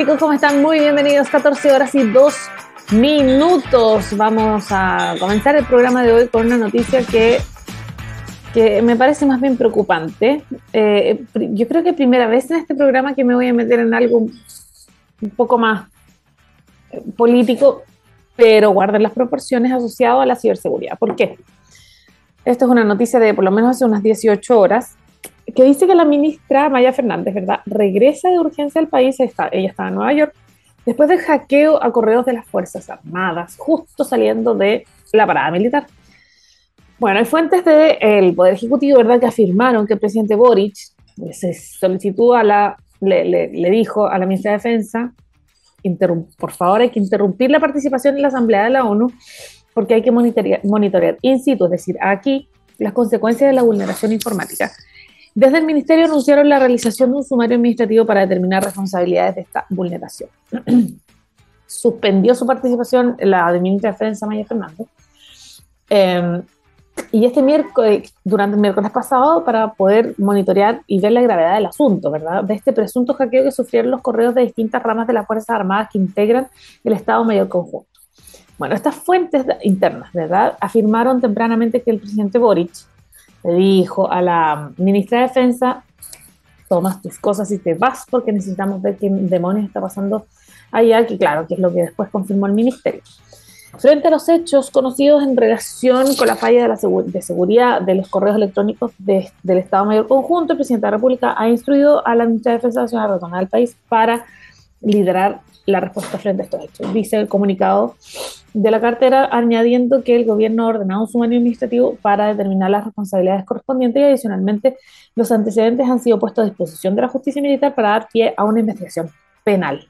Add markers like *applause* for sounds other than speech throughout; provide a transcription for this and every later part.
Chicos, ¿cómo están? Muy bienvenidos. 14 horas y 2 minutos. Vamos a comenzar el programa de hoy con una noticia que, que me parece más bien preocupante. Eh, yo creo que primera vez en este programa que me voy a meter en algo un poco más eh, político, pero guarden las proporciones asociado a la ciberseguridad. ¿Por qué? Esto es una noticia de por lo menos hace unas 18 horas que dice que la ministra Maya Fernández, ¿verdad?, regresa de urgencia al país, está, ella estaba en Nueva York, después del hackeo a correos de las Fuerzas Armadas, justo saliendo de la parada militar. Bueno, hay fuentes del Poder Ejecutivo, ¿verdad?, que afirmaron que el presidente Boric se solicitó a la, le, le, dijo a la ministra de Defensa, por favor, hay que interrumpir la participación en la Asamblea de la ONU porque hay que monitorear, monitorear in situ, es decir, aquí, las consecuencias de la vulneración informática desde el Ministerio anunciaron la realización de un sumario administrativo para determinar responsabilidades de esta vulneración. *clears throat* Suspendió su participación la de ministra de Defensa, Maya Fernández. Em, y este miércoles, durante el miércoles pasado, para poder monitorear y ver la gravedad del asunto, ¿verdad? De este presunto hackeo que sufrieron los correos de distintas ramas de las Fuerzas Armadas que integran el Estado Mayor Conjunto. Bueno, estas fuentes internas, ¿verdad? Afirmaron tempranamente que el presidente Boric le dijo a la ministra de Defensa, tomas tus cosas y te vas porque necesitamos ver qué demonios está pasando allá, que claro, que es lo que después confirmó el ministerio. Frente a los hechos conocidos en relación con la falla de, la de seguridad de los correos electrónicos del Estado Mayor Conjunto, el presidente de la República ha instruido a la ministra de Defensa Nacional a retornar al país para liderar la respuesta frente a estos hechos. Dice el comunicado de la cartera, añadiendo que el gobierno ha ordenado un sumario administrativo para determinar las responsabilidades correspondientes y adicionalmente los antecedentes han sido puestos a disposición de la justicia militar para dar pie a una investigación penal.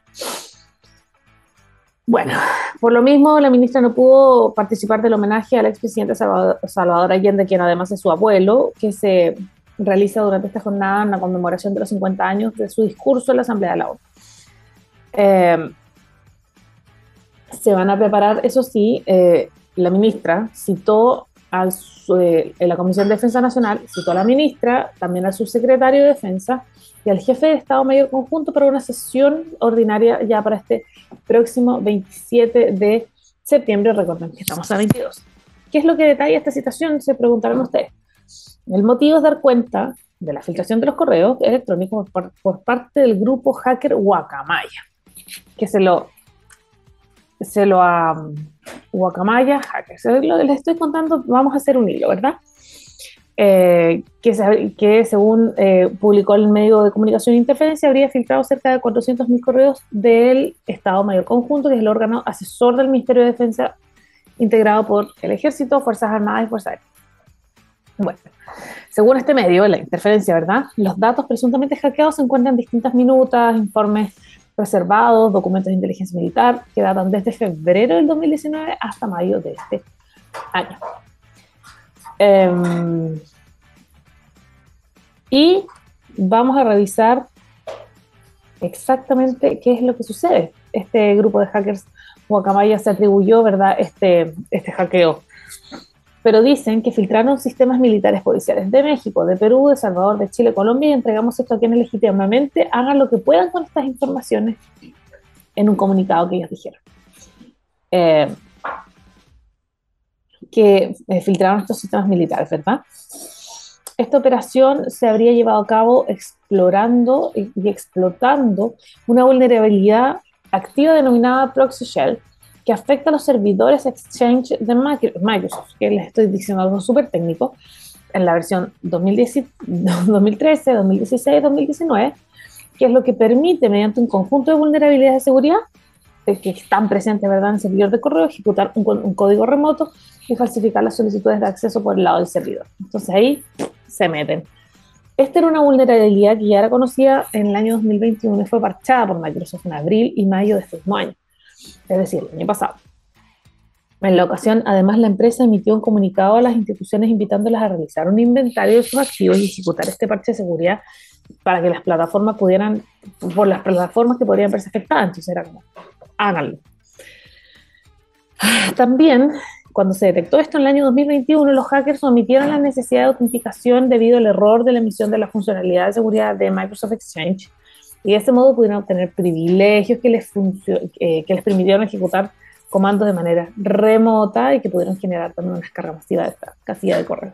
Bueno, por lo mismo, la ministra no pudo participar del homenaje al expresidente Salvador, Salvador Allende, quien además es su abuelo, que se realiza durante esta jornada en la conmemoración de los 50 años de su discurso en la Asamblea de la ONU. Eh, se van a preparar, eso sí, eh, la ministra citó a eh, en la Comisión de Defensa Nacional, citó a la ministra, también al subsecretario de Defensa y al jefe de Estado Mayor Conjunto para una sesión ordinaria ya para este próximo 27 de septiembre. Recuerden que estamos a 22. ¿Qué es lo que detalla esta situación? Se preguntarán ustedes. El motivo es dar cuenta de la filtración de los correos electrónicos por, parte del grupo hacker Guacamaya, que se lo se lo a Guacamaya Hackers. Les estoy contando, vamos a hacer un hilo, ¿verdad? Eh, que, que, según eh, publicó el medio de comunicación Interferencia, habría filtrado cerca de 400.000 correos del Estado Mayor Conjunto, que es el órgano asesor del Ministerio de Defensa, integrado por el Ejército, Fuerzas Armadas y Fuerzas Aéreas. Bueno, según este medio, la interferencia, ¿verdad? Los datos presuntamente hackeados se encuentran en distintas minutas, informes reservados, documentos de inteligencia militar que datan desde febrero del 2019 hasta mayo de este año. Em, y vamos a revisar exactamente qué es lo que sucede. Este grupo de hackers Guacamaya se atribuyó, ¿verdad?, este, este hackeo pero dicen que filtraron sistemas militares policiales de México, de Perú, de Salvador, de Chile, Colombia y entregamos esto a quienes legítimamente hagan lo que puedan con estas informaciones en un comunicado que ellos dijeron. Eh, que eh, filtraron estos sistemas militares, ¿verdad? Esta operación se habría llevado a cabo explorando y, y explotando una vulnerabilidad activa denominada Proxy Shell, que afecta a los servidores Exchange de Microsoft, que les estoy diciendo algo súper técnico, en la versión 2013, 2016, 2019, que es lo que permite, mediante un conjunto de vulnerabilidades de seguridad que están presentes ¿verdad? en el servidor de correo, ejecutar un, un, código remoto y falsificar las solicitudes de acceso por el lado del servidor. Entonces ahí se meten. Esta era una vulnerabilidad que ya era conocida en el año 2021 y fue parchada por Microsoft en abril y mayo de este mismo año es decir, el año pasado. En la ocasión, además, la empresa emitió un comunicado a las instituciones invitándolas a realizar un inventario de sus activos y ejecutar este parche de seguridad para que las plataformas pudieran, por las plataformas que podrían verse afectadas. Entonces háganlo. También, cuando se detectó esto en el año 2021, los hackers omitieron la necesidad de autenticación debido al error de la emisión de la funcionalidad de seguridad de Microsoft Exchange y de ese modo pudieron obtener privilegios que les, eh, que les permitieron ejecutar comandos de manera remota y que pudieron generar también una descarga masiva de esta casilla de correo.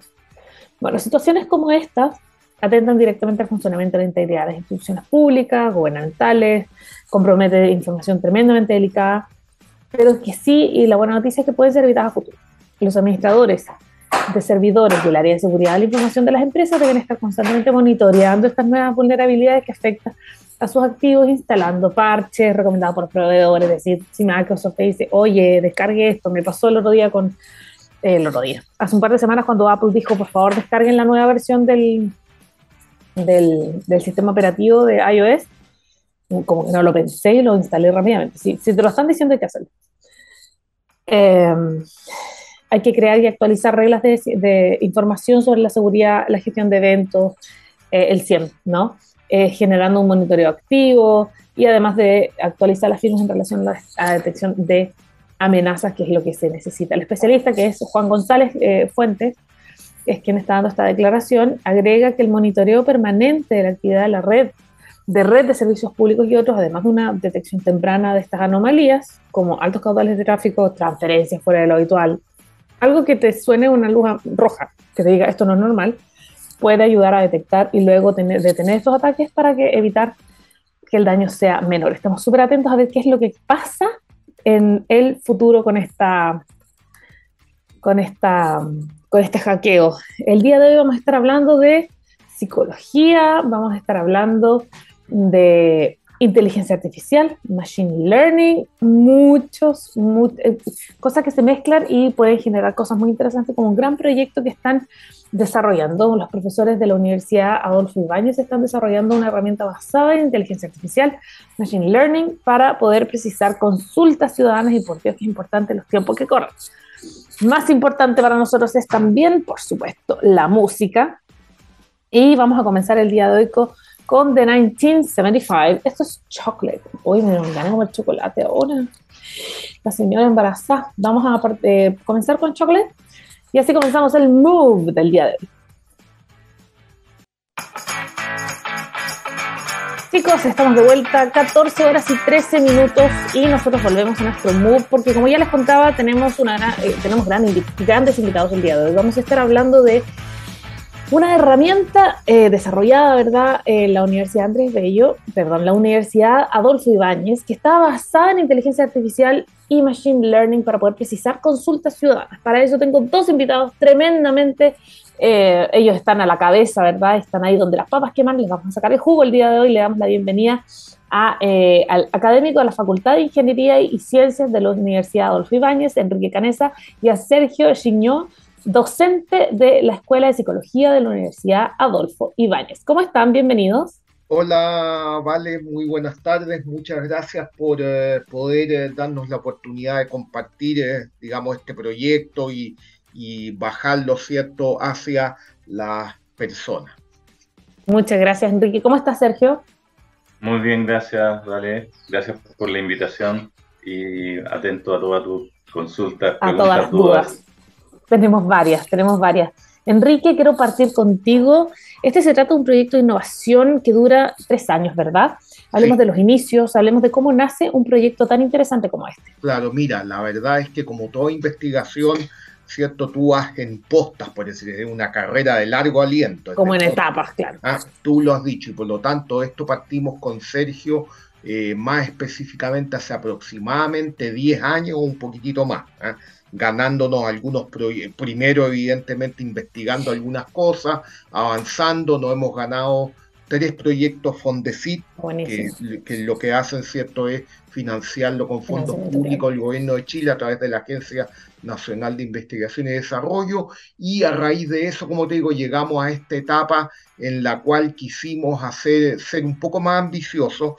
Bueno, situaciones como estas atentan directamente al funcionamiento de la integridad de las instituciones públicas, gubernamentales, compromete información tremendamente delicada, pero que sí, y la buena noticia es que pueden ser evitadas a futuro. Los administradores de servidores del área de seguridad de la información de las empresas deben estar constantemente monitoreando estas nuevas vulnerabilidades que afectan a sus activos, instalando parches recomendados por proveedores. Es decir, si Microsoft te dice, oye, descargue esto, me pasó el otro día con. Eh, el otro día, hace un par de semanas, cuando Apple dijo, por favor, descarguen la nueva versión del, del, del sistema operativo de iOS, como que no lo pensé y lo instalé rápidamente. Si, te lo están diciendo, hay que hacerlo. Eh, hay que crear y actualizar reglas de, información sobre la seguridad, la gestión de eventos, eh, el CIEM, ¿no? Eh, generando un monitoreo activo y además de actualizar las firmas en relación a la, detección de amenazas, que es lo que se necesita. El especialista, que es Juan González eh, Fuentes, es quien está dando esta declaración, agrega que el monitoreo permanente de la actividad de la red, de red de servicios públicos y otros, además de una detección temprana de estas anomalías, como altos caudales de tráfico, transferencias fuera de lo habitual, algo que te suene una luz roja, que te diga esto no es normal, puede ayudar a detectar y luego tener, detener estos ataques para que evitar que el daño sea menor. Estamos súper atentos a ver qué es lo que pasa en el futuro con esta con esta con este hackeo. El día de hoy vamos a estar hablando de psicología, vamos a estar hablando de inteligencia artificial, machine learning, muchos, eh, cosas que se mezclan y pueden generar cosas muy interesantes como un gran proyecto que están desarrollando. Los profesores de la Universidad Adolfo Ibáñez están desarrollando una herramienta basada en inteligencia artificial, machine learning, para poder precisar consultas ciudadanas y por qué es importante los tiempos que corren. Más importante para nosotros es también, por supuesto, la música. Y vamos a comenzar el día de hoy con con The 1975. Esto es chocolate. Uy, me van a comer chocolate ahora. La señora embarazada. Vamos a eh, comenzar con chocolate. Y así comenzamos el move del día de hoy. Chicos, estamos de vuelta, 14 horas y 13 minutos y nosotros volvemos a nuestro move porque como ya les contaba, tenemos, una, eh, tenemos grandes invitados el día de hoy. Vamos a estar hablando de una herramienta eh, desarrollada, ¿verdad?, en la Universidad Andrés Bello, perdón, la Universidad Adolfo Ibáñez, que está basada en inteligencia artificial y machine learning para poder precisar consultas ciudadanas. Para eso tengo dos invitados tremendamente, eh, ellos están a la cabeza, ¿verdad?, están ahí donde las papas queman, les vamos a sacar el jugo el día de hoy, le damos la bienvenida eh, al académico de la Facultad de Ingeniería y Ciencias de la Universidad Adolfo Ibáñez, Enrique Canesa, y a Sergio Chiñó, docente de la Escuela de Psicología de la Universidad Adolfo Ibáñez. ¿Cómo están? Bienvenidos. Hola, Vale, muy buenas tardes. Muchas gracias por eh, poder eh, darnos la oportunidad de compartir, eh, digamos, este proyecto y, y bajarlo, ¿cierto?, hacia las personas. Muchas gracias, Enrique. ¿Cómo estás, Sergio? Muy bien, gracias, Vale. Gracias por la invitación y atento a todas tus consultas, a todas las dudas. Tenemos varias, tenemos varias. Enrique, quiero partir contigo. Este se trata de un proyecto de innovación que dura tres años, ¿verdad? Hablemos de los inicios, hablemos de cómo nace un proyecto tan interesante como este. Claro, mira, la verdad es que como toda investigación, ¿cierto? Tú vas en postas, por decir, una carrera de largo aliento. Como en etapas, claro. Ah, tú lo has dicho y por lo tanto esto partimos con Sergio eh, más específicamente hace aproximadamente 10 años o un poquitito más. ¿ah? Ganándonos algunos primero evidentemente investigando algunas cosas, avanzando, nos hemos ganado tres proyectos Fondesit, que, lo que hacen cierto es financiarlo con fondos públicos del gobierno de Chile a través de la Agencia Nacional de Investigación y Desarrollo, y a raíz de eso, como te digo, llegamos a esta etapa en la cual quisimos hacer, ser un poco más ambiciosos,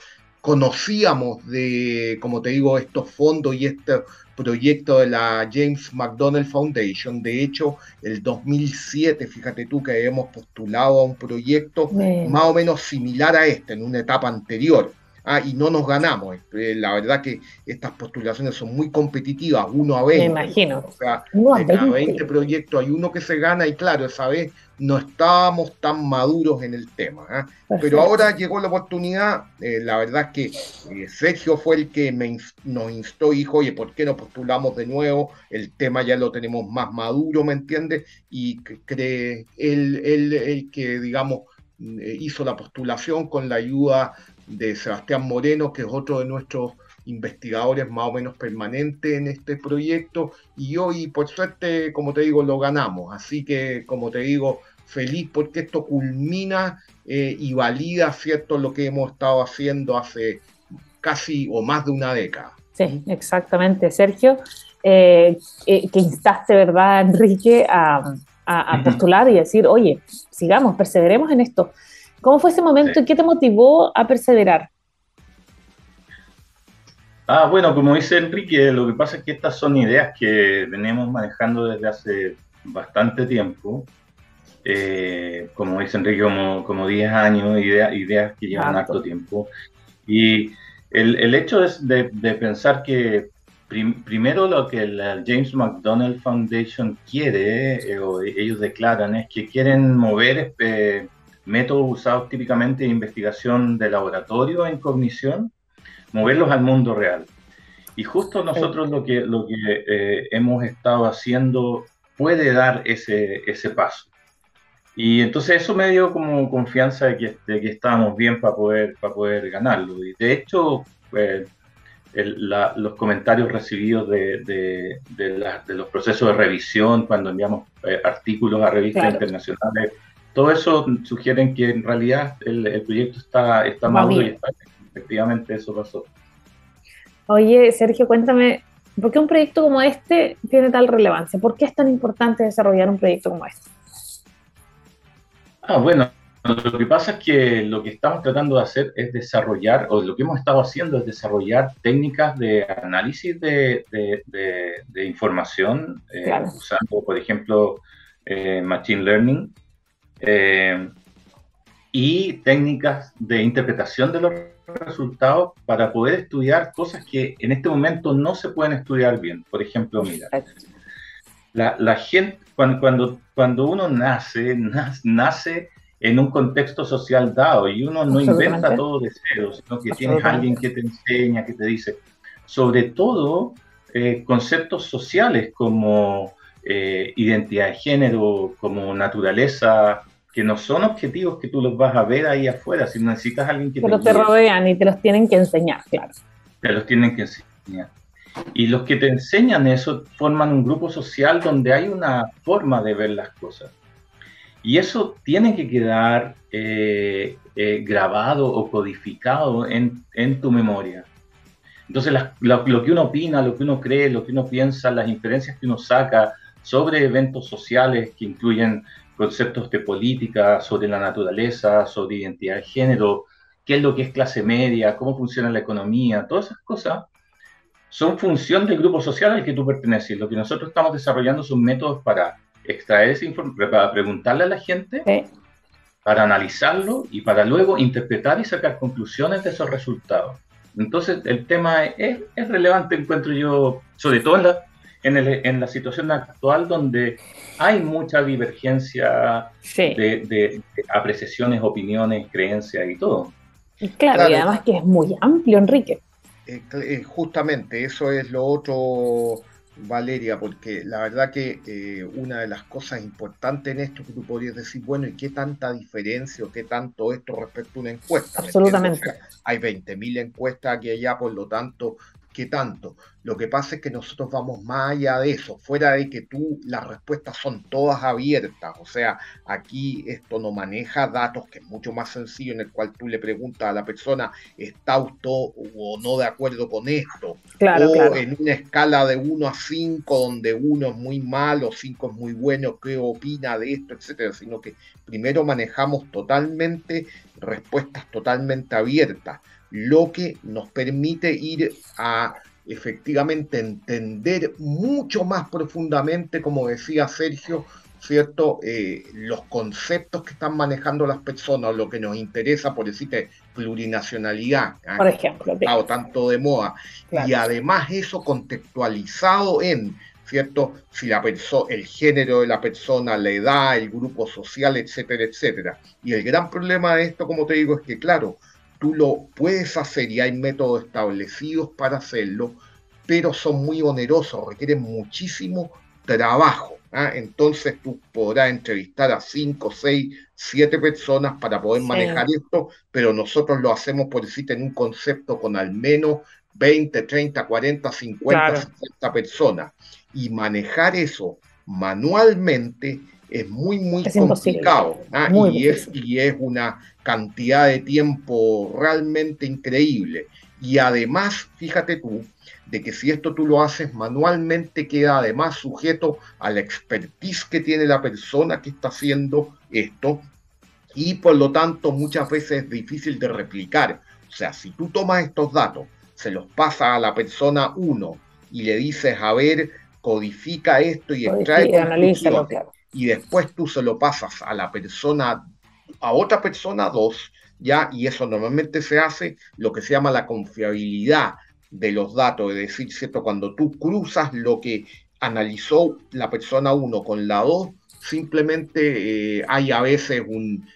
conocíamos de, como te digo, estos fondos y estos proyecto de la James McDonnell Foundation. De hecho, el 2007, fíjate tú que hemos postulado a un proyecto más o menos similar a este, en una etapa anterior. Ah, y no nos ganamos. Eh, la verdad que estas postulaciones son muy competitivas, uno a 20. Me imagino. O sea, de cada 20 proyectos hay uno que se gana y claro, esa vez no estábamos tan maduros en el tema. ¿ah? Pero ahora llegó la oportunidad, eh, la verdad que eh, Sergio fue el que me, nos instó y dijo, oye, ¿por qué no postulamos de nuevo? El tema ya lo tenemos más maduro, ¿me entiendes? Y cree él, él, el que, digamos, hizo la postulación con la ayuda de Sebastián Moreno, que es otro de nuestros investigadores más o menos permanentes en este proyecto y hoy por suerte, como te digo, lo ganamos. Así que, como te digo, feliz porque esto culmina eh, y valida, ¿cierto?, lo que hemos estado haciendo hace casi o más de una década. Sí, exactamente, Sergio, eh, eh, que instaste, ¿verdad, Enrique, a, a, postular y decir, oye, sigamos, perseveremos en esto. ¿Cómo fue ese momento y qué te motivó a perseverar? Ah, bueno, como dice Enrique, lo que pasa es que estas son ideas que venimos manejando desde hace bastante tiempo. Eh, como dice Enrique, como, como 10 años, ideas que llevan harto tiempo. Y el, hecho es de, pensar que primero lo que la James McDonald Foundation quiere, eh, o ellos declaran, es que quieren mover eh, métodos usados típicamente en investigación de laboratorio en cognición, moverlos al mundo real. Y justo nosotros lo que, lo que eh, hemos estado haciendo puede dar ese, ese paso. Y entonces eso me dio como confianza de que, de que estábamos bien para poder, para poder ganarlo. Y de hecho, eh, los comentarios recibidos de, de, de, los procesos de revisión cuando enviamos eh, artículos a revistas internacionales todo eso sugieren que en realidad el, proyecto está, está maduro y efectivamente eso pasó. Oye, Sergio, cuéntame, ¿por qué un proyecto como este tiene tal relevancia? ¿Por qué es tan importante desarrollar un proyecto como este? Ah, bueno, lo que pasa es que lo que estamos tratando de hacer es desarrollar, o lo que hemos estado haciendo es desarrollar técnicas de análisis de, de, información, eh, usando, por ejemplo, eh, Machine Learning eh, y técnicas de interpretación de los resultados para poder estudiar cosas que en este momento no se pueden estudiar bien. Por ejemplo, mira, la, gente, cuando, cuando, cuando uno nace, nace en un contexto social dado y uno no inventa todo de cero, sino que tienes alguien que te enseña, que te dice, sobre todo eh, conceptos sociales como eh, identidad de género, como naturaleza, que no son objetivos que tú los vas a ver ahí afuera, si necesitas a alguien que Pero te, rodean y te los tienen que enseñar, claro. Te los tienen que enseñar. Y los que te enseñan eso forman un grupo social donde hay una forma de ver las cosas. Y eso tiene que quedar eh, eh, grabado o codificado en, en tu memoria. Entonces, lo, lo, que uno opina, lo que uno cree, lo que uno piensa, las inferencias que uno saca sobre eventos sociales que incluyen conceptos de política, sobre la naturaleza, sobre identidad de género, qué es lo que es clase media, cómo funciona la economía, todas esas cosas son función del grupo social al que tú perteneces. Lo que nosotros estamos desarrollando son métodos para extraer esa información, para preguntarle a la gente, para analizarlo y para luego interpretar y sacar conclusiones de esos resultados. Entonces, el tema es, es relevante, encuentro yo, sobre todo en la, en, la situación actual donde hay mucha divergencia de, apreciaciones, opiniones, creencias y todo. Claro, y además que es muy amplio, Enrique. Eh, eh, justamente, eso es lo otro, Valeria, porque la verdad que eh, una de las cosas importantes en esto que tú podrías decir, bueno, ¿y qué tanta diferencia o qué tanto esto respecto a una encuesta? Absolutamente. hay 20.000 encuestas aquí allá, por lo tanto, ¿qué tanto? Lo que pasa es que nosotros vamos más allá de eso, fuera de que tú las respuestas son todas abiertas, o sea, aquí esto no maneja datos, que es mucho más sencillo, en el cual tú le preguntas a la persona, ¿está usted o no de acuerdo con esto? Claro, o en una escala de 1 a 5, donde 1 es muy malo, 5 es muy bueno, ¿qué opina de esto? etcétera, sino que primero manejamos totalmente respuestas totalmente abiertas, lo que nos permite ir a efectivamente entender mucho más profundamente, como decía Sergio, ¿cierto? Eh, los conceptos que están manejando las personas, lo que nos interesa, por decirte, plurinacionalidad, ¿ah? por ejemplo, estado tanto de moda, y además eso contextualizado en, ¿cierto? Si la persona, el género de la persona, la edad, el grupo social, etcétera, etcétera. Y el gran problema de esto, como te digo, es que, claro, tú lo puedes hacer y hay métodos establecidos para hacerlo, pero son muy onerosos, requieren muchísimo trabajo. ¿ah? Entonces tú podrás entrevistar a 5, 6, 7 personas para poder manejar esto, pero nosotros lo hacemos, por decirte, en un concepto con al menos 20, 30, 40, 50, 60 personas. Y manejar eso manualmente es muy, muy complicado. ¿ah? y, es, y es una cantidad de tiempo realmente increíble. Y además, fíjate tú, de que si esto tú lo haces manualmente queda además sujeto a la expertise que tiene la persona que está haciendo esto y por lo tanto muchas veces es difícil de replicar. O sea, si tú tomas estos datos, se los pasa a la persona 1 y le dices, a ver, codifica esto y extrae y después tú se lo pasas a la persona, a otra persona 2, ya, y eso normalmente se hace lo que se llama la confiabilidad de los datos, es decir, ¿cierto? Cuando tú cruzas lo que analizó la persona 1 con la 2, simplemente eh, hay a veces un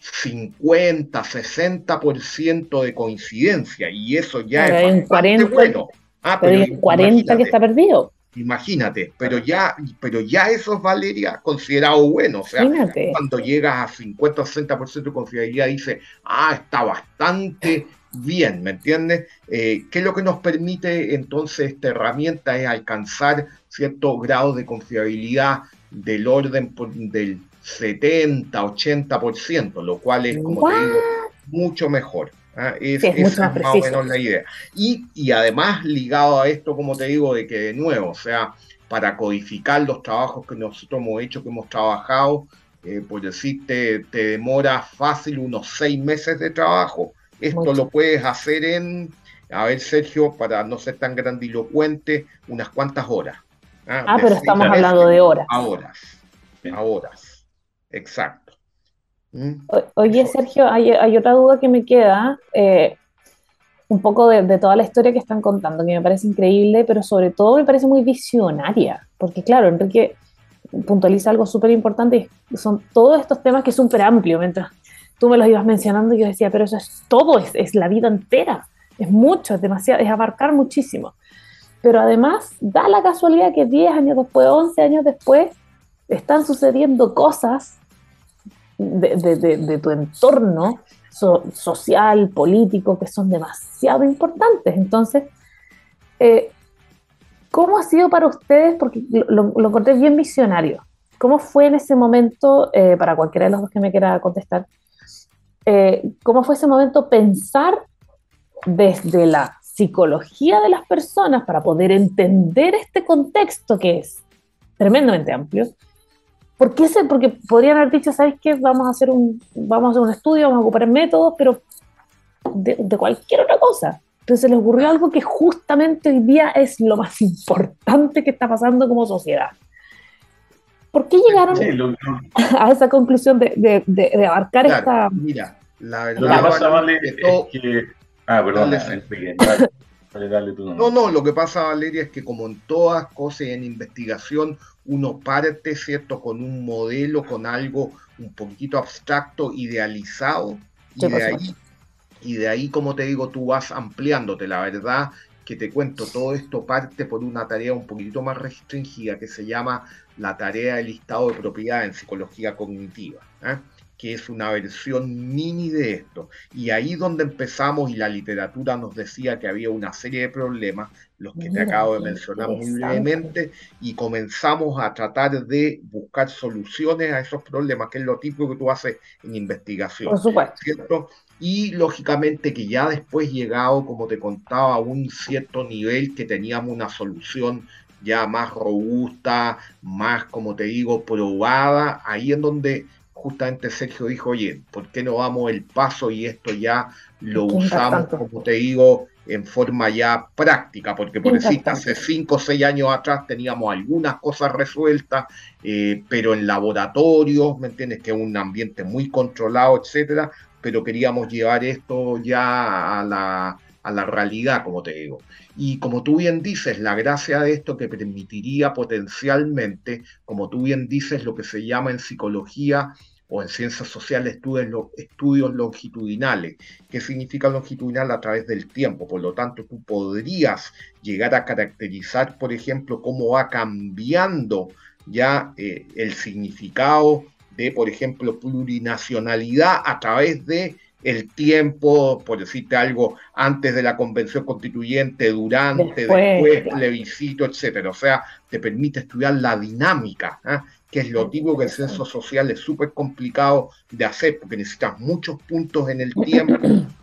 50, 60% de coincidencia y eso ya es un 40, bueno. Ah, pero, hay 40 que está perdido. Imagínate, pero ya, pero ya eso es Valeria considerado bueno. O sea, cuando llegas a 50 o 60% de confiabilidad, dice, ah, está bastante bien, ¿me entiendes? Eh, ¿Qué es lo que nos permite entonces esta herramienta? Es alcanzar cierto grado de confiabilidad del orden del 70, 80%, lo cual es, como te digo, mucho mejor. ¿Ah? Es, más, o menos la idea. Y, y además ligado a esto, como te digo, de que de nuevo, o sea, para codificar los trabajos que nosotros hemos hecho, que hemos trabajado, eh, pues decirte, te demora fácil unos seis meses de trabajo esto lo puedes hacer en, a ver Sergio, para no ser tan grandilocuente, unas cuantas horas. Ah, ah pero estamos hablando de horas. A horas, a horas, exacto. ¿Mm? oye Sergio, hay, otra duda que me queda, eh, un poco de, toda la historia que están contando, que me parece increíble, pero sobre todo me parece muy visionaria, porque claro, Enrique puntualiza algo súper importante, son todos estos temas que es súper amplio, mientras tú me los ibas mencionando yo decía, pero eso es todo, es, es la vida entera, es mucho, es demasiado, es abarcar muchísimo. Pero además da la casualidad que 10 años después, 11 años después, están sucediendo cosas de, de, de, tu entorno social, político, que son demasiado importantes. Entonces, eh, ¿cómo ha sido para ustedes? Porque lo, lo, encontré bien visionario. ¿Cómo fue en ese momento, eh, para cualquiera de los dos que me quiera contestar, eh, cómo fue ese momento pensar desde la psicología de las personas para poder entender este contexto que es tremendamente amplio. ¿Por qué sé? Porque podrían haber dicho, ¿sabes qué? Vamos a hacer un, vamos a hacer un estudio, vamos a ocupar métodos, pero de, de cualquier otra cosa. Pero se les ocurrió algo que justamente hoy día es lo más *laughs* importante que está pasando como sociedad. ¿Por qué llegaron *laughs* a esa conclusión de, de, abarcar esta... Mira, la verdad, lo que pasa, Valeria, es que... Ah, perdón, No, no, lo que pasa, Valeria, es que como en todas cosas en investigación, uno parte, ¿cierto?, con un modelo, con algo un poquito abstracto, idealizado, y de ahí, y de ahí, como te digo, tú vas ampliándote. La verdad que te cuento, todo esto parte por una tarea un poquito más restringida que se llama la tarea del listado de propiedad en psicología cognitiva. ¿eh? Que es una versión mini de esto. Y ahí donde empezamos y la literatura nos decía que había una serie de problemas, los que te acabo de mencionar muy brevemente, y comenzamos a tratar de buscar soluciones a esos problemas, que es lo típico que tú haces en investigación. Por supuesto. ¿cierto? Y lógicamente que ya después llegado, como te contaba, a un cierto nivel que teníamos una solución ya más robusta, más, como te digo, probada, ahí en donde justamente Sergio dijo, oye, ¿por qué no vamos el paso y esto ya lo usamos, como te digo, en forma ya práctica, porque por decir, hace cinco o seis años atrás teníamos algunas cosas resueltas, eh, pero en laboratorios, ¿me entiendes? Que es un ambiente muy controlado, etcétera, pero queríamos llevar esto ya a la, a la realidad, como te digo. Y como tú bien dices, la gracia de esto que permitiría potencialmente, como tú bien dices, lo que se llama en psicología o en ciencias sociales estudios, estudios longitudinales. ¿Qué significa longitudinal? A través del tiempo. Por lo tanto, tú podrías llegar a caracterizar, por ejemplo, cómo va cambiando ya eh, el significado de, por ejemplo, plurinacionalidad a través de el tiempo, por decirte algo, antes de la convención constituyente, durante, después, plebiscito, etcétera. O sea, te permite estudiar la dinámica, ¿ah? que es lo típico que el censo social es súper complicado de hacer, porque necesitas muchos puntos en el tiempo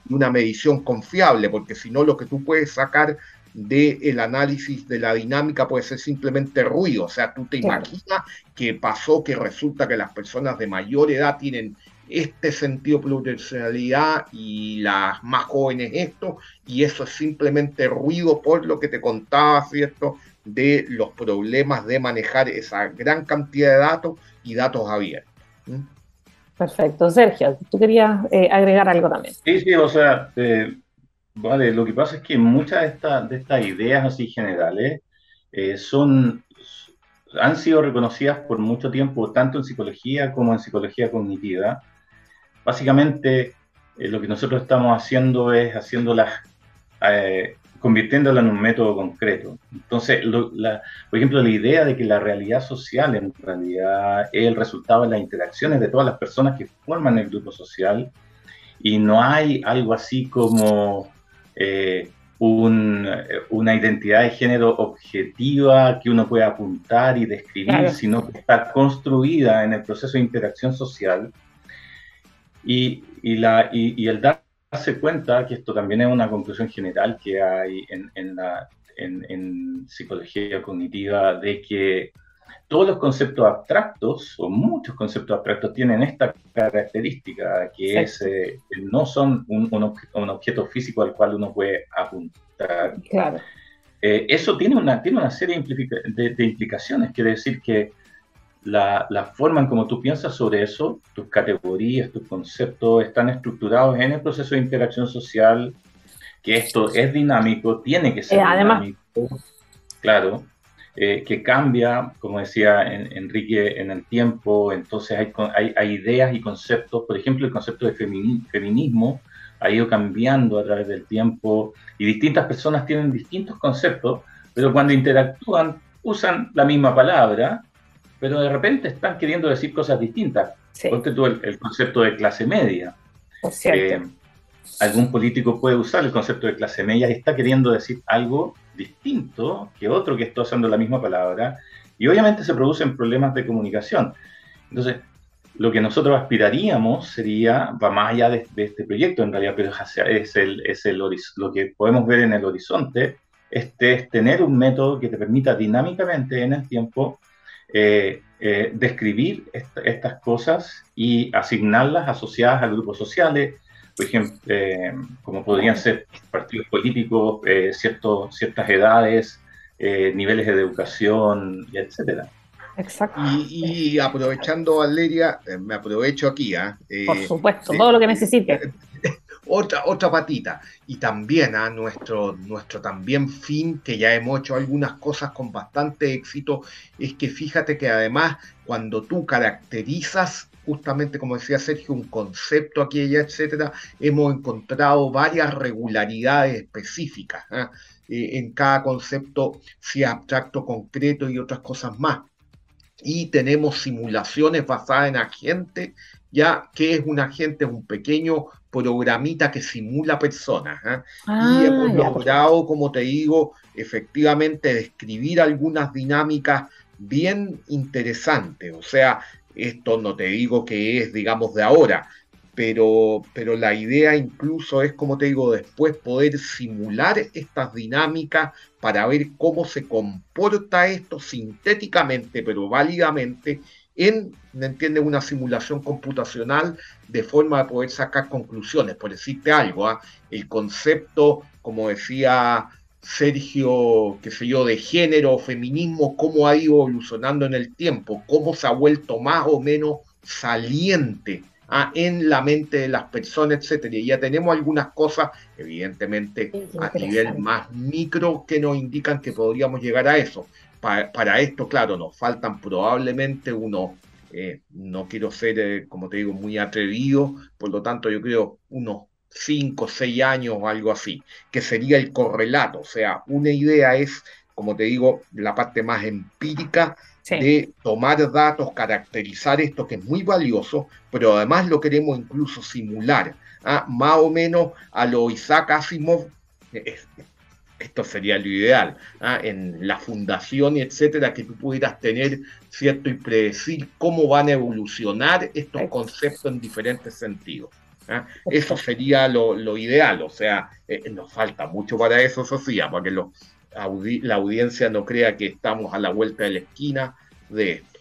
y una medición confiable, porque si no, lo que tú puedes sacar del análisis de la dinámica puede ser simplemente ruido. O sea, tú te imaginas que pasó que resulta que las personas de mayor edad tienen este sentido plurinacionalidad y las más jóvenes esto, y eso es simplemente ruido por lo que te contaba, ¿cierto? De los problemas de manejar esa gran cantidad de datos y datos abiertos. Perfecto. Sergio, tú querías eh, agregar algo también. Sí, sí, o sea, eh, vale, lo que pasa es que muchas de, estas de estas ideas así generales eh, son han sido reconocidas por mucho tiempo, tanto en psicología como en psicología cognitiva, Básicamente, eh, lo que nosotros estamos haciendo es haciéndolas, eh, convirtiéndolas en un método concreto. Entonces, por ejemplo, la idea de que la realidad social en realidad es el resultado de las interacciones de todas las personas que forman el grupo social y no hay algo así como eh, una identidad de género objetiva que uno pueda apuntar y describir, sino que está construida en el proceso de interacción social y, y, la, y, el darse cuenta, que esto también es una conclusión general que hay en, en, la, en, psicología cognitiva, de que todos los conceptos abstractos, o muchos conceptos abstractos, tienen esta característica, que es eh, no son un, un, objeto físico al cual uno puede apuntar. Claro. Eh, eso tiene una, tiene una serie de, de implicaciones, quiere decir que la, la, forma en cómo tú piensas sobre eso, tus categorías, tus conceptos están estructurados en el proceso de interacción social, que esto es dinámico, tiene que ser eh, dinámico, claro, eh, que cambia, como decía Enrique, en el tiempo, entonces hay, hay, hay, ideas y conceptos, por ejemplo, el concepto de feminismo ha ido cambiando a través del tiempo y distintas personas tienen distintos conceptos, pero cuando interactúan usan la misma palabra pero de repente están queriendo decir cosas distintas. Sí. Ponte tú el, concepto de clase media. Eh, algún político puede usar el concepto de clase media y está queriendo decir algo distinto que otro que está usando la misma palabra, y obviamente se producen problemas de comunicación. Entonces, lo que nosotros aspiraríamos sería, va más allá de, este proyecto en realidad, pero es, el, es el, lo que podemos ver en el horizonte, este es tener un método que te permita dinámicamente en el tiempo eh, eh, describir estas cosas y asignarlas asociadas a grupos sociales, por ejemplo, eh, como podrían ser partidos políticos, ciertos, ciertas edades, niveles de educación, etcétera. Exacto. Y, aprovechando, Valeria, me aprovecho aquí. ¿ah? Por supuesto, todo lo que necesite *laughs* otra, otra patita. Y también a nuestro, nuestro también fin, que ya hemos hecho algunas cosas con bastante éxito, es que fíjate que además cuando tú caracterizas justamente como decía Sergio, un concepto aquí y etcétera, hemos encontrado varias regularidades específicas ¿ah? eh, en cada concepto, si abstracto, concreto y otras cosas más. Y tenemos simulaciones basadas en agentes, ya que es un agente, un pequeño programita que simula personas. ¿ah? y ah, hemos logrado, como te digo, efectivamente describir algunas dinámicas bien interesantes. O sea, esto no te digo que es, digamos, de ahora, pero, pero la idea incluso es, como te digo, después poder simular estas dinámicas para ver cómo se comporta esto sintéticamente, pero válidamente en, ¿me entiendes?, una simulación computacional de forma de poder sacar conclusiones. Por decirte algo, ¿ah? el concepto, como decía Sergio, qué sé yo, de género, feminismo, cómo ha ido evolucionando en el tiempo, cómo se ha vuelto más o menos saliente ¿ah? en la mente de las personas, etcétera. Y ya tenemos algunas cosas, evidentemente, a nivel más micro, que nos indican que podríamos llegar a eso. Para, esto, claro, nos faltan probablemente unos, eh, no quiero ser, eh, como te digo, muy atrevido, por lo tanto, yo creo unos cinco, seis años o algo así, que sería el correlato. O sea, una idea es, como te digo, la parte más empírica de tomar datos, caracterizar esto que es muy valioso, pero además lo queremos incluso simular, ¿ah? más o menos a lo Isaac Asimov. Esto sería lo ideal, ¿ah? en la fundación etcétera, que tú pudieras tener, ¿cierto? Y predecir cómo van a evolucionar estos conceptos en diferentes sentidos. ¿ah? Eso sería lo, ideal, o sea, eh, nos falta mucho para eso, Sofía, para que la audiencia no crea que estamos a la vuelta de la esquina de esto.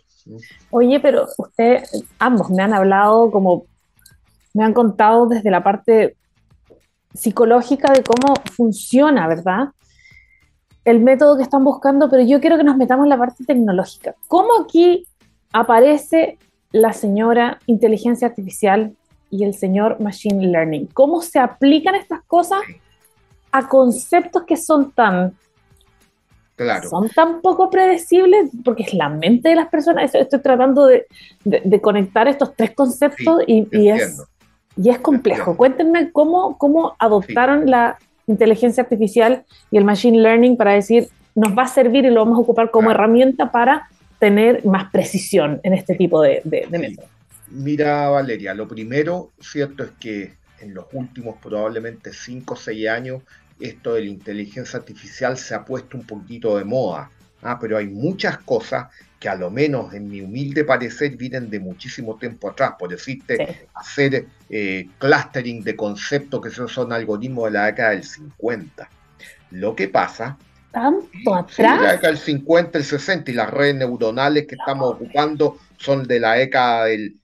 Oye, pero usted, ambos me han hablado como, me han contado desde la parte psicológica de cómo funciona, ¿verdad? El método que están buscando, pero yo quiero que nos metamos en la parte tecnológica. ¿Cómo aquí aparece la señora inteligencia artificial y el señor Machine Learning. ¿Cómo se aplican estas cosas a conceptos que son tan... Claro. Son tan poco predecibles porque es la mente de las personas. Estoy tratando de, conectar estos tres conceptos y, es, y es complejo. Cuéntenme cómo, cómo adoptaron la inteligencia artificial y el machine learning para decir, nos va a servir y lo vamos a ocupar como herramienta para tener más precisión en este tipo de, de métodos. Mira, Valeria, lo primero, cierto, es que en los últimos probablemente 5 o 6 años, esto de la inteligencia artificial se ha puesto un poquito de moda. Ah, pero hay muchas cosas que a lo menos en mi humilde parecer vienen de muchísimo tiempo atrás. Por decirte, hacer eh, clustering de conceptos que son algoritmos de la década del 50. Lo que pasa tanto atrás. la década del 50, el 60 y las redes neuronales que estamos ocupando son de la década del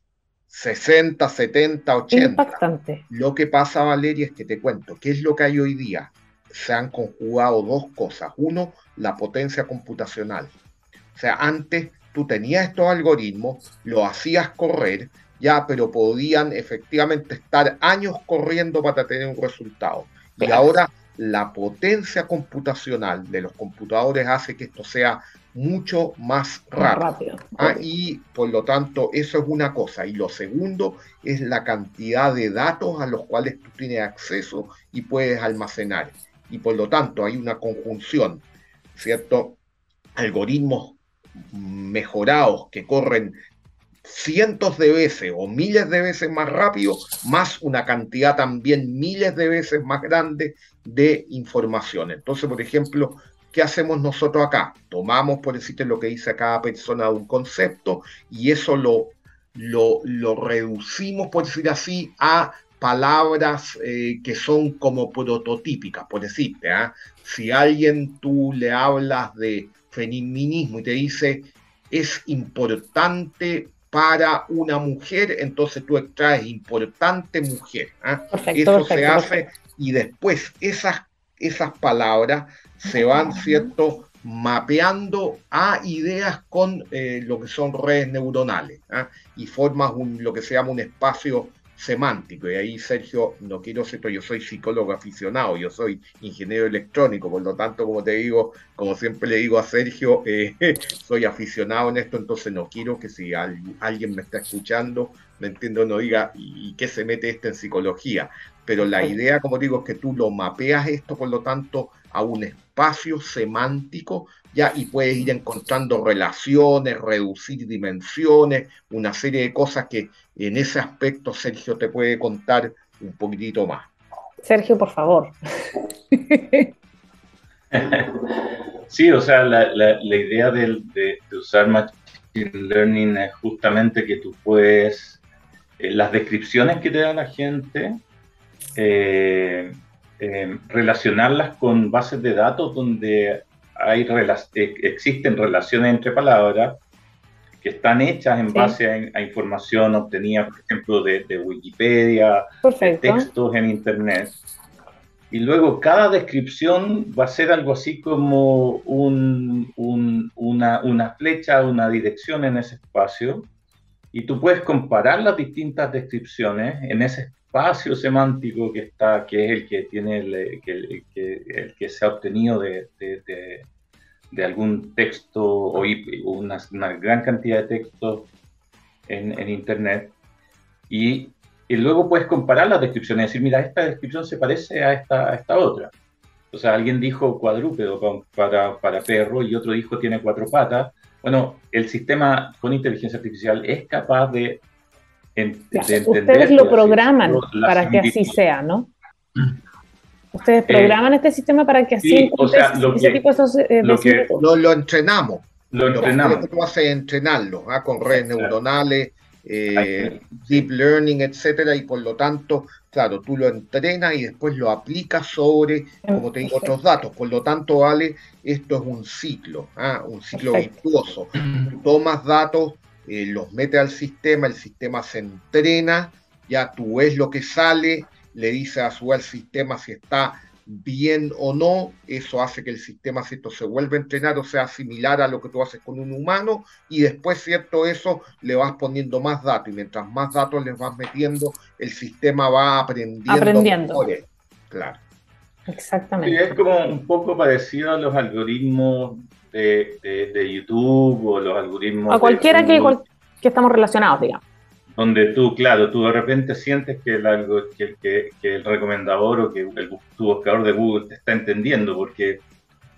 60, 70, 80. Impactante. Lo que pasa, Valeria, es que te cuento, ¿qué es lo que hay hoy día? Se han conjugado dos cosas. Uno, la potencia computacional. O sea, antes tú tenías estos algoritmos, lo hacías correr, ya, pero podían efectivamente estar años corriendo para tener un resultado. Y ahora la potencia computacional de los computadores hace que esto sea mucho más rápido. Ah, y por lo tanto, eso es una cosa. Y lo segundo es la cantidad de datos a los cuales tú tienes acceso y puedes almacenar. Y por lo tanto, hay una conjunción, ¿cierto? Algoritmos mejorados que corren cientos de veces o miles de veces más rápido, más una cantidad también miles de veces más grande de información. Entonces, por ejemplo, ¿Qué hacemos nosotros acá? Tomamos, por decirte, lo que dice cada persona de un concepto y eso lo, lo, reducimos, por decir así, a palabras eh, que son como prototípicas, por decirte. ¿ah? Si a alguien tú le hablas de feminismo y te dice es importante para una mujer, entonces tú extraes importante mujer. ¿ah? Eso se hace y después esas, esas palabras se van, ¿cierto?, mapeando a ideas con eh, lo que son redes neuronales ¿ah? y formas un, lo que se llama un espacio semántico. Y ahí, Sergio, no quiero ser, yo soy psicólogo aficionado, yo soy ingeniero electrónico, por lo tanto, como te digo, como siempre le digo a Sergio, eh, *laughs* soy aficionado en esto, entonces no quiero que si alguien me está escuchando, me entiendo, no diga, ¿y, qué se mete esto en psicología? Pero la idea, como digo, es que tú lo mapeas esto, por lo tanto, a un espacio semántico, ya, y puedes ir encontrando relaciones, reducir dimensiones, una serie de cosas que en ese aspecto Sergio te puede contar un poquitito más. Sergio, por favor. *laughs* Sí, o sea, la, idea de, usar Machine Learning es justamente que tú puedes, eh, las descripciones que te da la gente, eh, eh, relacionarlas con bases de datos donde hay eh, existen relaciones entre palabras que están hechas en base a, información obtenida, por ejemplo, de, Wikipedia, de textos en Internet. Y luego cada descripción va a ser algo así como un, una, una, flecha, una dirección en ese espacio. Y tú puedes comparar las distintas descripciones en ese espacio semántico que está, que es el que tiene el, que, el, que, se ha obtenido de, de, de, algún texto o una, una, gran cantidad de textos en, en Internet. Y y luego puedes comparar las descripciones, decir, mira, esta descripción se parece a esta, esta otra. O sea, alguien dijo cuadrúpedo para, para perro y otro dijo tiene cuatro patas. Bueno, el sistema con inteligencia artificial es capaz de, Ustedes lo programan para que así sea, ¿no? Ustedes programan este sistema para que así sí, o sea, lo ese tipo de, eh, lo, que, lo, entrenamos. Lo entrenamos. Lo que hace entrenarlo ¿ah? con redes neuronales eh, deep learning, etcétera, y por lo tanto, claro, tú lo entrenas y después lo aplicas sobre, como te digo, otros datos. Por lo tanto, vale, esto es un ciclo, ¿ah? un ciclo virtuoso. tomas datos, eh, los metes al sistema, el sistema se entrena, ya tú ves lo que sale, le dices a su al sistema si está bien o no, eso hace que el sistema ¿cierto? se vuelva a entrenar o sea similar a lo que tú haces con un humano y después, ¿cierto? Eso le vas poniendo más datos y mientras más datos le vas metiendo, el sistema va aprendiendo. Aprendiendo. Claro. Exactamente. es como un poco parecido a los algoritmos de, de, YouTube o los algoritmos... A cualquiera que, que estamos relacionados, digamos donde tú, claro, tú de repente sientes que el, algo, que, que, el recomendador o que el, tu buscador de Google te está entendiendo, porque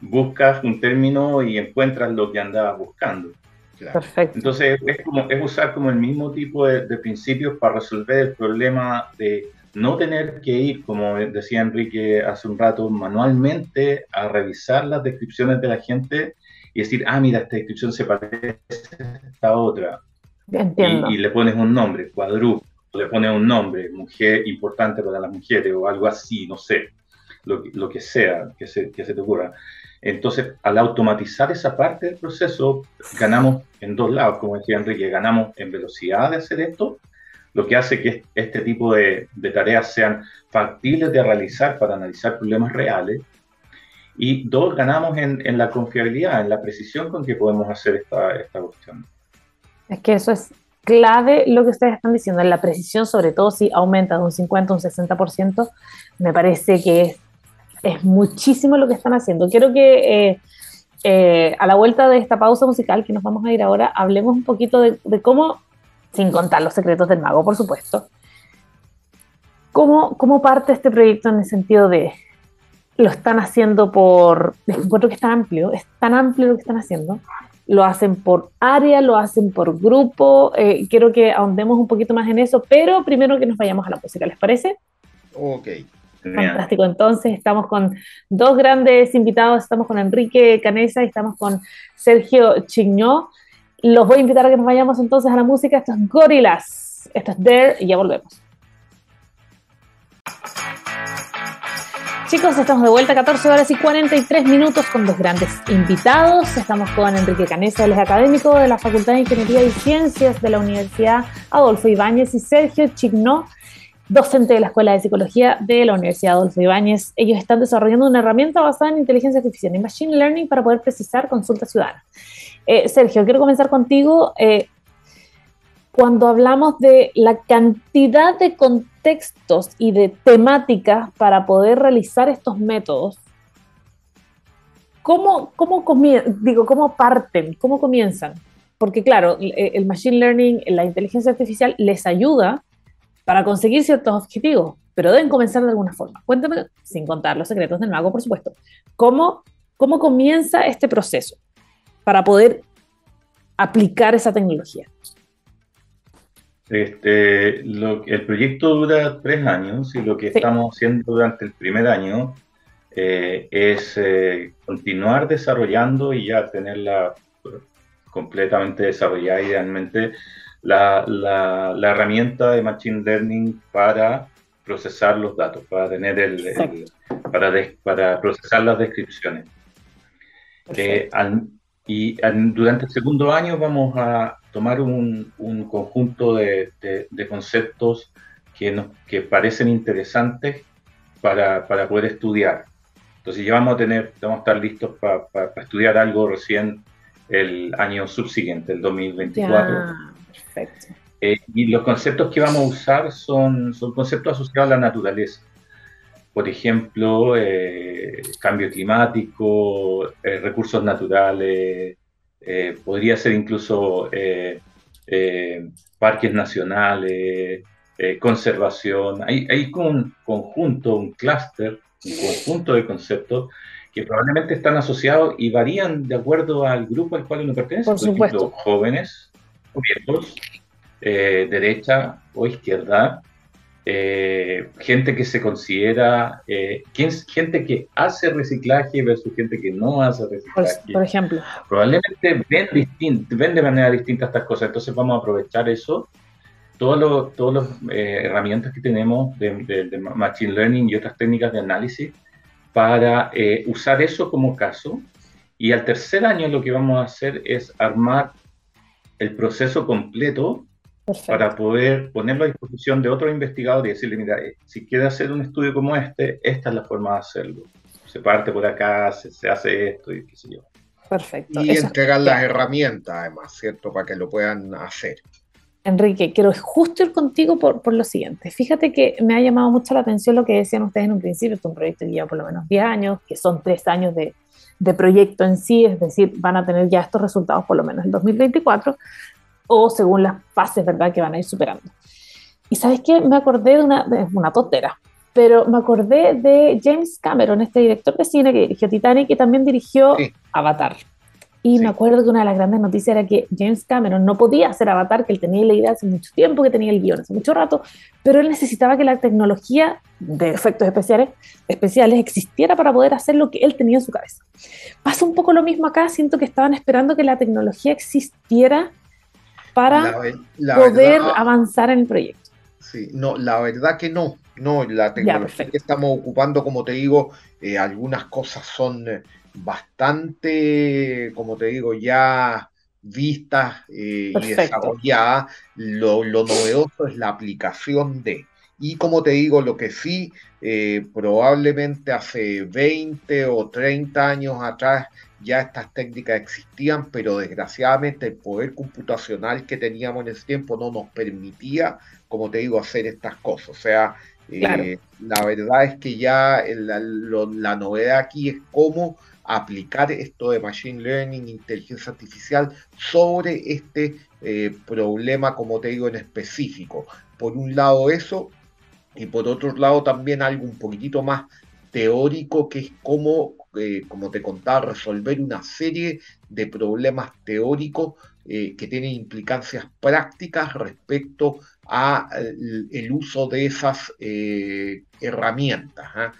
buscas un término y encuentras lo que andabas buscando. Perfecto. Entonces, es, como, es usar como el mismo tipo de, de, principios para resolver el problema de no tener que ir, como decía Enrique hace un rato, manualmente a revisar las descripciones de la gente y decir, ah, mira, esta descripción se parece a esta otra y, le pones un nombre, cuadrúpedo, le pones un nombre, mujer importante para las mujeres o algo así, no sé, lo, lo que sea que se, que se te ocurra. Entonces, al automatizar esa parte del proceso, ganamos en dos lados, como decía Enrique, ganamos en velocidad de hacer esto, lo que hace que este tipo de, de tareas sean factibles de realizar para analizar problemas reales. Y dos, ganamos en, en, la confiabilidad, en la precisión con que podemos hacer esta, esta cuestión. Es que eso es clave lo que ustedes están diciendo, en la precisión, sobre todo si aumenta de un 50 a un 60%, me parece que es, muchísimo lo que están haciendo. Quiero que eh, eh, a la vuelta de esta pausa musical que nos vamos a ir ahora, hablemos un poquito de, cómo, sin contar los secretos del mago, por supuesto, cómo, cómo parte este proyecto en el sentido de lo están haciendo por, encuentro que es tan amplio, es tan amplio lo que están haciendo, lo hacen por área, lo hacen por grupo. Eh, quiero que ahondemos un poquito más en eso, pero primero que nos vayamos a la música, ¿les parece? Ok. Fantástico, entonces estamos con dos grandes invitados, estamos con Enrique Canesa y estamos con Sergio Chignó. Los voy a invitar a que nos vayamos entonces a la música, esto es Gorillaz, esto es Dare y ya volvemos. Chicos, estamos de vuelta, 14 horas y 43 minutos con dos grandes invitados. Estamos con Enrique Canesa, él es académico de la Facultad de Ingeniería y Ciencias de la Universidad Adolfo Ibáñez y Sergio Chignó, docente de la Escuela de Psicología de la Universidad Adolfo Ibáñez. Ellos están desarrollando una herramienta basada en inteligencia artificial y machine learning para poder precisar consultas ciudadanas. Eh, Sergio, quiero comenzar contigo. Eh, cuando hablamos de la cantidad de contextos y de temáticas para poder realizar estos métodos, ¿cómo, cómo, digo, ¿cómo parten? ¿Cómo comienzan? Porque claro, el machine learning, la inteligencia artificial les ayuda para conseguir ciertos objetivos, pero deben comenzar de alguna forma. Cuéntame, sin contar los secretos del mago, por supuesto, ¿cómo, cómo comienza este proceso para poder aplicar esa tecnología? Este, el proyecto dura tres años y lo que estamos haciendo durante el primer año eh, es eh, continuar desarrollando y ya tenerla completamente desarrollada idealmente la, la, herramienta de Machine Learning para procesar los datos, para tener el, para, para procesar las descripciones. Eh, Y durante el segundo año vamos a tomar un, conjunto de, conceptos que, nos, que parecen interesantes para, poder estudiar. Entonces ya vamos a tener, vamos a estar listos para estudiar algo recién el año subsiguiente, el 2024. perfecto. Eh, y los conceptos que vamos a usar son, son conceptos asociados a la naturaleza. Por ejemplo, eh, cambio climático, eh, recursos naturales, podría ser incluso parques nacionales, conservación. Hay, hay un conjunto, un clúster, un conjunto de conceptos que probablemente están asociados y varían de acuerdo al grupo al cual uno pertenece. Por, supuesto. jóvenes, viejos, eh, derecha o izquierda, eh, gente que se considera, eh, gente que hace reciclaje versus gente que no hace reciclaje. Por, ejemplo. Probablemente ven, ven de manera distinta estas cosas, entonces vamos a aprovechar eso. Todas las herramientas que tenemos de, de, Machine Learning y otras técnicas de análisis para usar eso como caso. Y al tercer año lo que vamos a hacer es armar el proceso completo para poder ponerlo a disposición de otro investigador y decirle, mira, eh, si quiere hacer un estudio como este, esta es la forma de hacerlo. Se parte por acá, se, hace esto y qué sé yo. Perfecto. Y entregar las herramientas, además, ¿cierto? Para que lo puedan hacer. Enrique, quiero justo ir contigo por, por, lo siguiente. Fíjate que me ha llamado mucho la atención lo que decían ustedes en un principio, es un proyecto que lleva por lo menos 10 años, que son 3 años de, de proyecto en sí, es decir, van a tener ya estos resultados por lo menos en 2024, o según las fases, ¿verdad?, que van a ir superando. Y sabes qué, me acordé de una, de una tontera, pero me acordé de James Cameron, este director de cine que dirigió Titanic y también dirigió Avatar. Y me acuerdo que una de las grandes noticias era que James Cameron no podía hacer Avatar, que él tenía la idea hace mucho tiempo, que tenía el guion hace mucho rato, pero él necesitaba que la tecnología de efectos especiales, especiales existiera para poder hacer lo que él tenía en su cabeza. Pasa un poco lo mismo acá, siento que estaban esperando que la tecnología existiera para poder avanzar en el proyecto. Sí, no, la verdad que no. No, la tecnología que estamos ocupando, como te digo, eh, algunas cosas son eh, bastante, como te digo, ya vistas eh, y desarrolladas. Lo, lo, novedoso es la aplicación de. Y como te digo, lo que sí, probablemente hace 20 o 30 años atrás ya estas técnicas existían, pero desgraciadamente el poder computacional que teníamos en ese tiempo no nos permitía, como te digo, hacer estas cosas. O sea, eh, la verdad es que ya la, la, novedad aquí es cómo aplicar esto de Machine Learning, inteligencia artificial, sobre este eh, problema, como te digo, en específico. Por un lado eso, y por otro lado también algo un poquitito más teórico, que es cómo eh, como te contaba, resolver una serie de problemas teóricos eh, que tienen implicancias prácticas respecto a el, uso de esas eh, herramientas. ¿ah?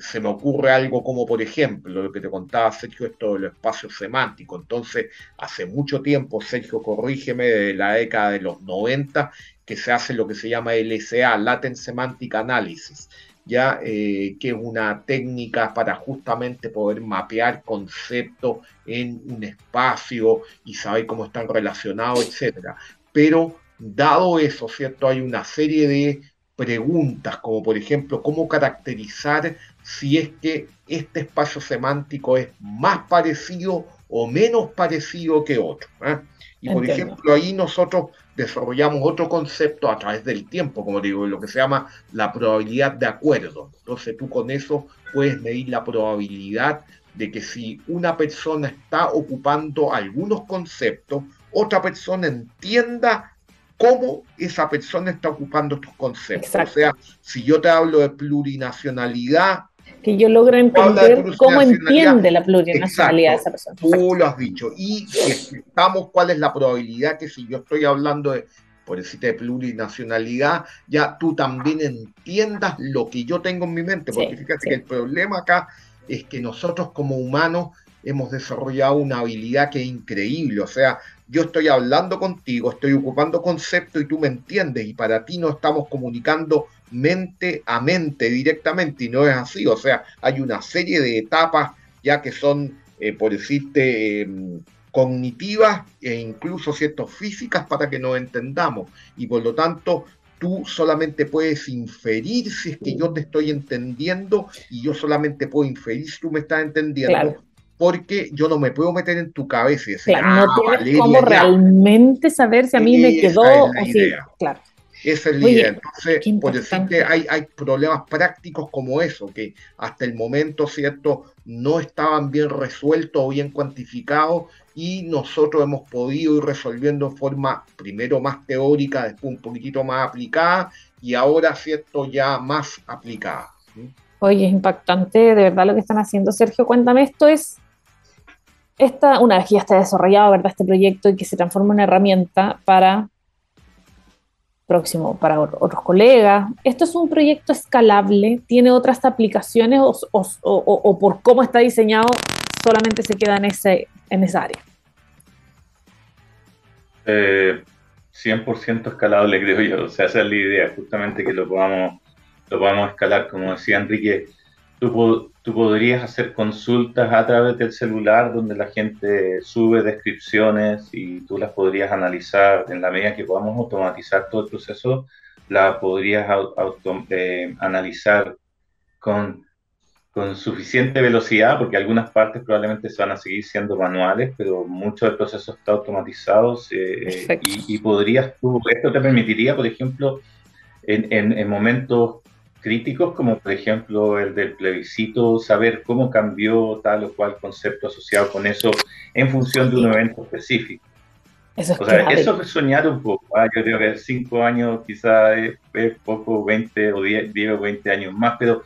se me ocurre algo como, por ejemplo, lo que te contaba Sergio, esto del espacio semántico. Entonces, hace mucho tiempo, Sergio, corrígeme, de la década de los 90, que se hace lo que se llama LSA, Latent Semantic Analysis ya eh, que es una técnica para justamente poder mapear conceptos en un espacio y saber cómo están relacionados, etcétera. Pero dado eso, ¿cierto? Hay una serie de preguntas, como por ejemplo, cómo caracterizar si es que este espacio semántico es más parecido o menos parecido que otro. ¿eh? Y por ejemplo, ahí nosotros desarrollamos otro concepto a través del tiempo, como digo, lo que se llama la probabilidad de acuerdo. Entonces tú con eso puedes medir la probabilidad de que si una persona está ocupando algunos conceptos, otra persona entienda cómo esa persona está ocupando estos conceptos. O sea, si yo te hablo de plurinacionalidad, que yo logro entender cómo entiende la plurinacionalidad de esa persona. Tú lo has dicho. Y estamos cuál es la probabilidad que si yo estoy hablando de, por decirte, de plurinacionalidad, ya tú también entiendas lo que yo tengo en mi mente. Porque fíjate que el problema acá es que nosotros como humanos hemos desarrollado una habilidad que es increíble. O sea, yo estoy hablando contigo, estoy ocupando conceptos y tú me entiendes y para ti no estamos comunicando mente a mente directamente y no es así. O sea, hay una serie de etapas ya que son eh, por decirte, em, cognitivas e incluso ciertas físicas para que nos entendamos. Y por lo tanto, tú solamente puedes inferir si es que yo te estoy entendiendo y yo solamente puedo inferir si tú me estás entendiendo. Porque yo no me puedo meter en tu cabeza y decir, no ah, tienes cómo realmente saber si a mí me quedó o si, claro. Es la idea. Entonces, por decirte, hay, hay problemas prácticos como eso, que hasta el momento, ¿cierto?, no estaban bien resueltos o bien cuantificados y nosotros hemos podido ir resolviendo de forma primero más teórica, después un poquitito más aplicada y ahora, ¿cierto?, ya más aplicada. Oye, es impactante de verdad lo que están haciendo. Sergio, cuéntame, esto es, esta, una vez que ya está desarrollado, ¿verdad?, este proyecto y que se transforma en una herramienta para próximo para otros colegas. ¿Esto es un proyecto escalable? ¿Tiene otras aplicaciones o, por cómo está diseñado solamente se queda en, ese, en esa área? 100% eh, escalable, *laughs* creo yo. O sea, esa es la idea, justamente que lo podamos, lo podamos escalar. Como decía Enrique, tú, tú podrías hacer consultas a través del celular donde la gente sube descripciones y tú las podrías analizar. En la medida que podamos automatizar todo el proceso, la podrías eh, analizar con, con suficiente velocidad, porque algunas partes probablemente se van a seguir siendo manuales, pero mucho del proceso está automatizado eh, y, y, podrías tú, esto te permitiría, por ejemplo, en, en, en momentos críticos, como por ejemplo el del plebiscito, saber cómo cambió tal o cual concepto asociado con eso en función de un evento específico. Eso es, o sea, eso es soñar un poco. ¿ah? Yo creo que cinco años quizás es, poco, 20 o 10, 10, o 20 años más, pero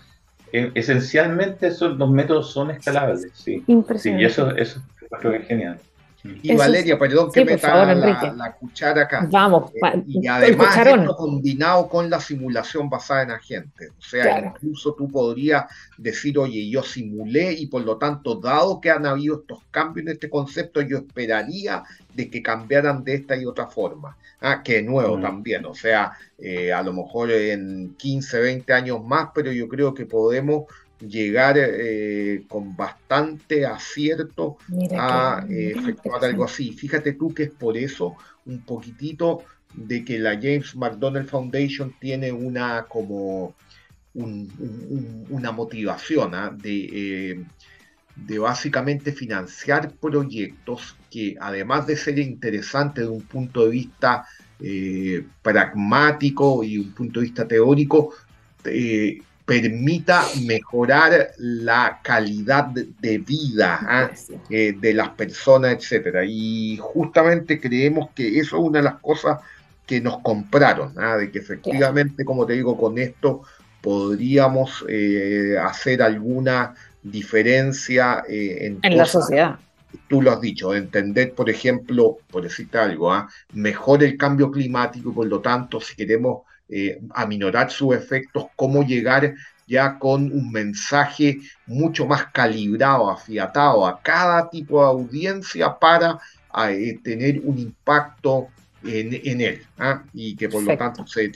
eh, esencialmente esos, los métodos son escalables. Sí, sí y eso, eso creo que es genial. Y Valeria, perdón que meta la, cuchara acá. Vamos, eh, y además esto combinado con la simulación basada en agentes. O sea, incluso tú podrías decir, oye, yo simulé y por lo tanto, dado que han habido estos cambios en este concepto, yo esperaría de que cambiaran de esta y otra forma. Ah, que nuevo mm. también, o sea, eh, a lo mejor en 15, 20 años más, pero yo creo que podemos llegar eh, con bastante acierto a eh, efectuar algo así. Fíjate tú que es por eso un poquitito de que la James McDonald Foundation tiene una como una motivación ¿ah? de, eh, de básicamente financiar proyectos que además de ser interesantes de un punto de vista pragmático y un punto de vista teórico, permita mejorar la calidad de vida ¿ah? eh, de las personas, etcétera. Y justamente creemos que eso es una de las cosas que nos compraron, ¿ah? de que efectivamente, como te digo, con esto podríamos eh, hacer alguna diferencia eh, en, la sociedad. Tú lo has dicho, entender, por ejemplo, por decirte algo, ¿ah? mejor el cambio climático y por lo tanto, si queremos eh, aminorar sus efectos, cómo llegar ya con un mensaje mucho más calibrado, afiatado a cada tipo de audiencia para eh, tener un impacto en, él ¿ah? y que por lo tanto se,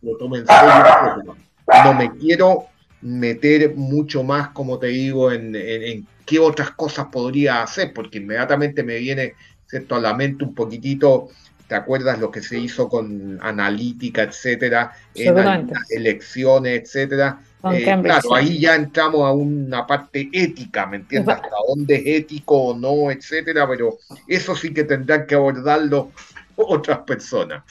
lo tome en serio. No me quiero meter mucho más, como te digo, en, en, qué otras cosas podría hacer, porque inmediatamente me viene ¿cierto? a la mente un poquitito ¿Te acuerdas lo que se hizo con analítica, etcétera, en las elecciones, etcétera? Eh, claro, ahí ya entramos a una parte ética, ¿me entiendes? Hasta dónde es ético o no, etcétera, pero eso sí que tendrán que abordarlo *laughs* otras personas.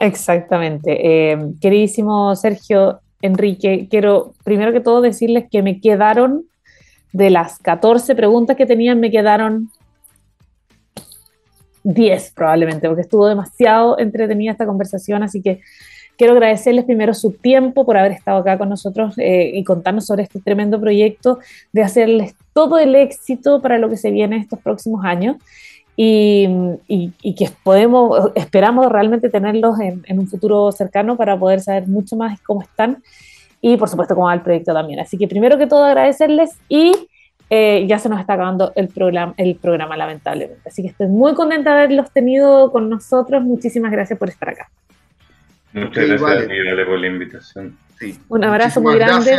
Exactamente. Eh, queridísimo Sergio Enrique, quiero primero que todo decirles que me quedaron de las 14 preguntas que tenían, me quedaron 10 probablemente, porque estuvo demasiado entretenida esta conversación, así que quiero agradecerles primero su tiempo por haber estado acá con nosotros eh, y contarnos sobre este tremendo proyecto, de hacerles todo el éxito para lo que se viene estos próximos años y, que podemos, esperamos realmente tenerlos en, en, un futuro cercano para poder saber mucho más cómo están y por supuesto cómo va el proyecto también. Así que primero que todo agradecerles y eh, ya se nos está acabando el programa, el programa, lamentablemente. Así que estoy muy contenta de haberlos tenido con nosotros. Muchísimas gracias por estar acá. Muchas gracias, por la invitación. Un abrazo muy grande.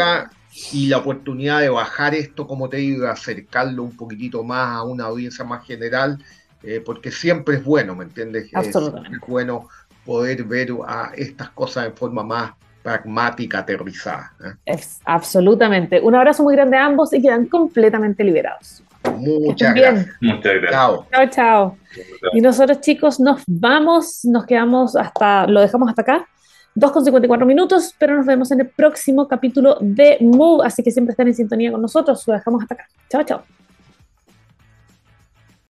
y la oportunidad de bajar esto, como te digo, acercarlo un poquitito más a una audiencia más general, eh, porque siempre es bueno, ¿me entiendes? Absolutamente. Es bueno poder ver a estas cosas en forma más pragmática, aterrizada. ¿eh? Es, absolutamente. Un abrazo muy grande a ambos y quedan completamente liberados. Muchas gracias. Muchas gracias. Chao. Chao, chao. Y nosotros, chicos, nos vamos, nos quedamos hasta, lo dejamos hasta acá. 2 con 54 minutos, pero nos vemos en el próximo capítulo de Move, así que siempre están en sintonía con nosotros. Lo dejamos hasta acá. Chao, chao.